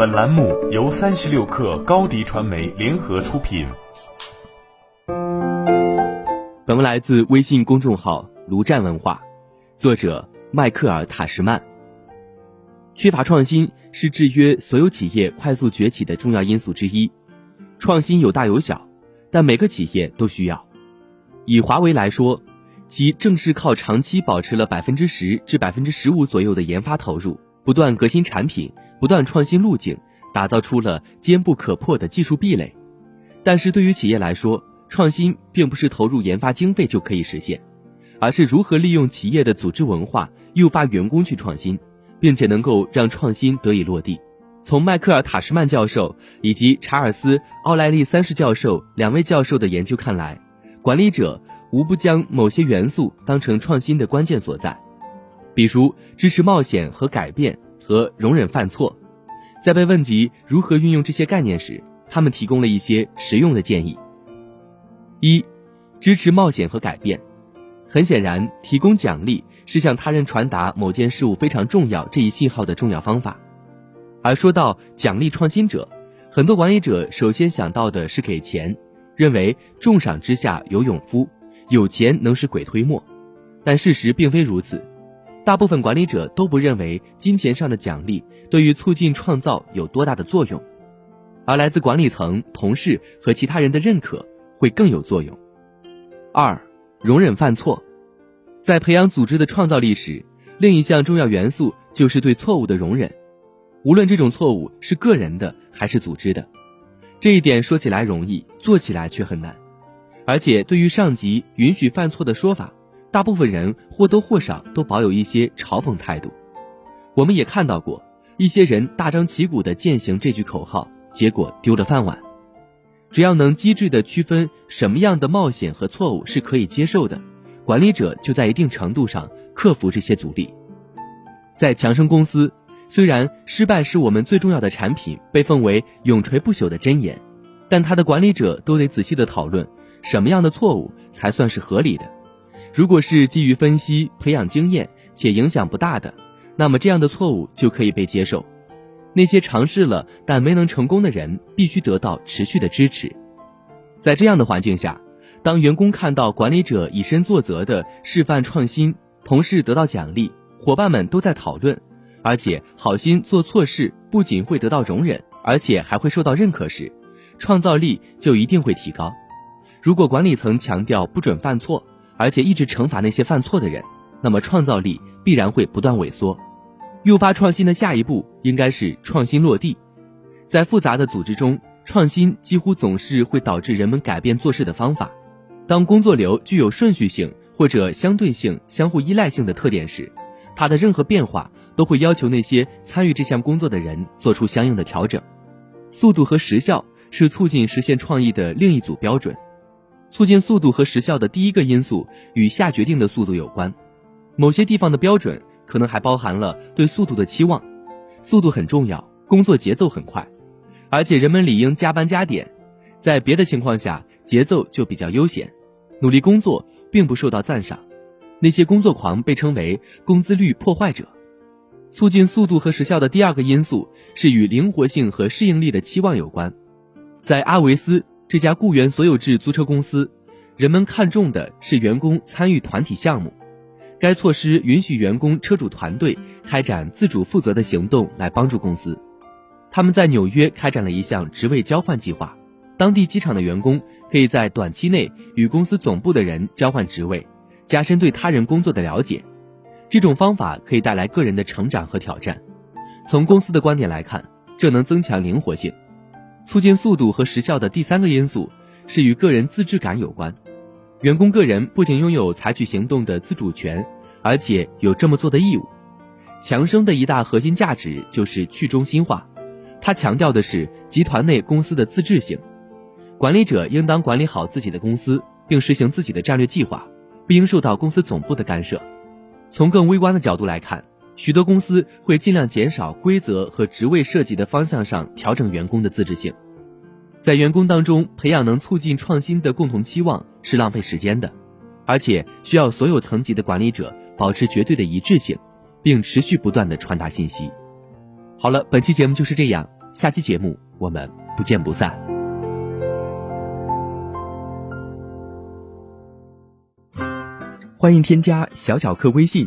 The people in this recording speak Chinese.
本栏目由三十六氪高低传媒联合出品。本文来自微信公众号“卢战文化”，作者迈克尔·塔什曼。缺乏创新是制约所有企业快速崛起的重要因素之一。创新有大有小，但每个企业都需要。以华为来说，其正是靠长期保持了百分之十至百分之十五左右的研发投入，不断革新产品。不断创新路径，打造出了坚不可破的技术壁垒。但是对于企业来说，创新并不是投入研发经费就可以实现，而是如何利用企业的组织文化诱发员工去创新，并且能够让创新得以落地。从迈克尔·塔什曼教授以及查尔斯·奥莱利三世教授两位教授的研究看来，管理者无不将某些元素当成创新的关键所在，比如支持冒险和改变。和容忍犯错，在被问及如何运用这些概念时，他们提供了一些实用的建议。一、支持冒险和改变。很显然，提供奖励是向他人传达某件事物非常重要这一信号的重要方法。而说到奖励创新者，很多管理者首先想到的是给钱，认为重赏之下有勇夫，有钱能使鬼推磨。但事实并非如此。大部分管理者都不认为金钱上的奖励对于促进创造有多大的作用，而来自管理层、同事和其他人的认可会更有作用。二、容忍犯错，在培养组织的创造力时，另一项重要元素就是对错误的容忍，无论这种错误是个人的还是组织的。这一点说起来容易，做起来却很难，而且对于上级允许犯错的说法。大部分人或多或少都保有一些嘲讽态度，我们也看到过一些人大张旗鼓地践行这句口号，结果丢了饭碗。只要能机智地区分什么样的冒险和错误是可以接受的，管理者就在一定程度上克服这些阻力。在强生公司，虽然失败是我们最重要的产品被奉为永垂不朽的箴言，但他的管理者都得仔细地讨论什么样的错误才算是合理的。如果是基于分析、培养经验且影响不大的，那么这样的错误就可以被接受。那些尝试了但没能成功的人，必须得到持续的支持。在这样的环境下，当员工看到管理者以身作则的示范创新，同事得到奖励，伙伴们都在讨论，而且好心做错事不仅会得到容忍，而且还会受到认可时，创造力就一定会提高。如果管理层强调不准犯错，而且一直惩罚那些犯错的人，那么创造力必然会不断萎缩。诱发创新的下一步应该是创新落地。在复杂的组织中，创新几乎总是会导致人们改变做事的方法。当工作流具有顺序性或者相对性、相互依赖性的特点时，它的任何变化都会要求那些参与这项工作的人做出相应的调整。速度和时效是促进实现创意的另一组标准。促进速度和时效的第一个因素与下决定的速度有关，某些地方的标准可能还包含了对速度的期望。速度很重要，工作节奏很快，而且人们理应加班加点。在别的情况下，节奏就比较悠闲，努力工作并不受到赞赏。那些工作狂被称为工资率破坏者。促进速度和时效的第二个因素是与灵活性和适应力的期望有关，在阿维斯。这家雇员所有制租车公司，人们看重的是员工参与团体项目。该措施允许员工车主团队开展自主负责的行动来帮助公司。他们在纽约开展了一项职位交换计划，当地机场的员工可以在短期内与公司总部的人交换职位，加深对他人工作的了解。这种方法可以带来个人的成长和挑战。从公司的观点来看，这能增强灵活性。促进速度和时效的第三个因素是与个人自治感有关。员工个人不仅拥有采取行动的自主权，而且有这么做的义务。强生的一大核心价值就是去中心化，它强调的是集团内公司的自治性。管理者应当管理好自己的公司，并实行自己的战略计划，不应受到公司总部的干涉。从更微观的角度来看。许多公司会尽量减少规则和职位设计的方向上调整员工的自治性，在员工当中培养能促进创新的共同期望是浪费时间的，而且需要所有层级的管理者保持绝对的一致性，并持续不断的传达信息。好了，本期节目就是这样，下期节目我们不见不散。欢迎添加小小客微信